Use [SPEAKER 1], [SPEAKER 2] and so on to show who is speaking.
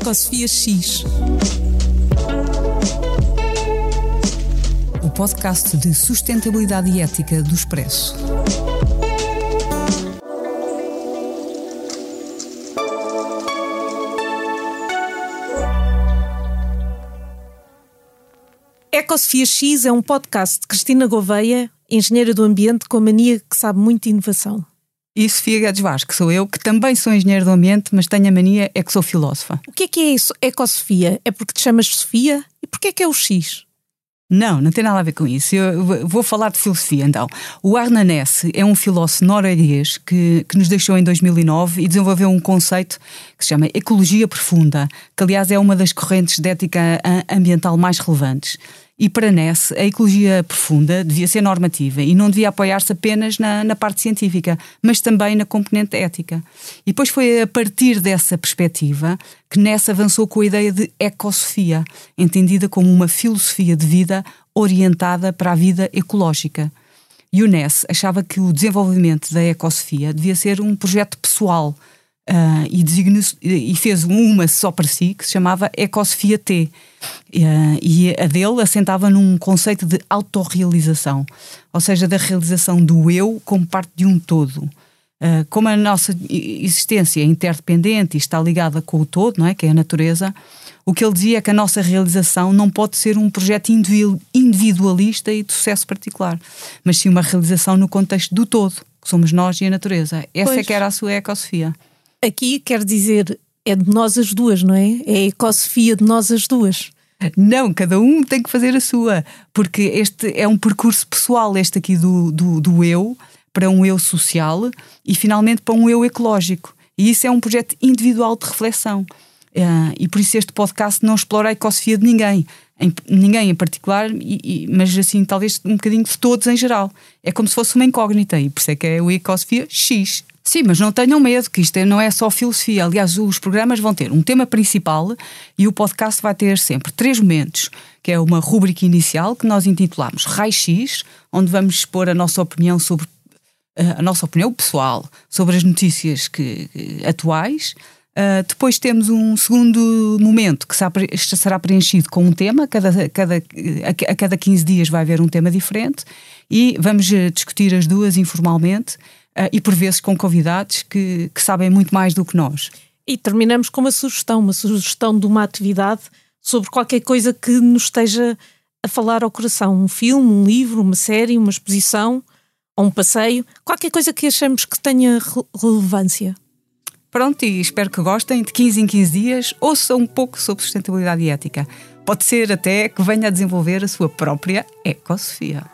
[SPEAKER 1] Ecosofia X. O podcast de sustentabilidade e ética do Expresso. Ecosofia X é um podcast de Cristina Gouveia, engenheira do ambiente com mania que sabe muito de inovação.
[SPEAKER 2] E Sofia Guedes Vasco, sou eu, que também sou engenheiro do ambiente, mas tenho a mania é que sou filósofa.
[SPEAKER 1] O que é que é isso, Ecosofia? É porque te chamas Sofia? E porquê é que é o X?
[SPEAKER 2] Não, não tem nada a ver com isso. Eu vou falar de filosofia então. O Arne Ness é um filósofo norueguês que, que nos deixou em 2009 e desenvolveu um conceito que se chama ecologia profunda, que aliás é uma das correntes de ética ambiental mais relevantes. E para Ness, a ecologia profunda devia ser normativa e não devia apoiar-se apenas na, na, parte científica, mas também na componente ética. E depois foi a partir dessa perspectiva que Ness avançou com a ideia de ecosofia, entendida como uma filosofia de vida orientada para a vida ecológica. E o Ness achava que o desenvolvimento da ecosofia devia ser um projeto pessoal, Uh, e, e, fez uma só para si que se chamava Ecosofia T. Uh, e a dele assentava num conceito de autorrealização, ou seja, da realização do eu como parte de um todo. Uh, como a nossa existência é interdependente e está ligada com o todo, não é? que é a natureza, o que ele dizia é que a nossa realização não pode ser um projeto individualista e de sucesso particular, mas sim uma realização no contexto do todo, que somos nós e a natureza. Essa pois. é que era a sua ecosofia
[SPEAKER 1] aqui quer dizer é de nós as duas, não é? É a ecosofia de nós as duas.
[SPEAKER 2] Não, cada um tem que fazer a sua, porque este é um percurso pessoal, este aqui do, do, do eu, para um eu social e finalmente para um eu ecológico. E isso é um projeto individual de reflexão. Uh, e por isso este podcast não explora a ecosofia de ninguém, em, ninguém em particular, e, e, mas assim, talvez um bocadinho de todos em geral. É como se fosse uma incógnita, e por isso é que é o ecosofia X. Sim, mas não tenham medo, que isto é, não é só filosofia. Aliás, os programas vão ter um tema principal e o podcast vai ter sempre três momentos, que é uma rúbrica inicial que nós intitulamos Raio X, onde vamos expor a nossa opinião sobre eh, a nossa opinião pessoal sobre as notícias que, atuais. Uh, depois temos um segundo momento que será preenchido com um tema, cada, cada, a, a cada 15 dias vai haver um tema diferente e vamos eh, discutir as duas informalmente uh, e por vezes com convidados que, que sabem muito mais do que nós.
[SPEAKER 1] E terminamos com uma sugestão, uma sugestão de uma atividade sobre qualquer coisa que nos esteja a falar ao coração. Um filme, um livro, uma série, uma exposição ou um passeio, qualquer coisa que achamos que tenha relevância.
[SPEAKER 2] Pronto, e espero que gostem. De 15 em 15 dias, ouçam um pouco sobre sustentabilidade e ética. Pode ser até que venha a desenvolver a sua própria ecosofia.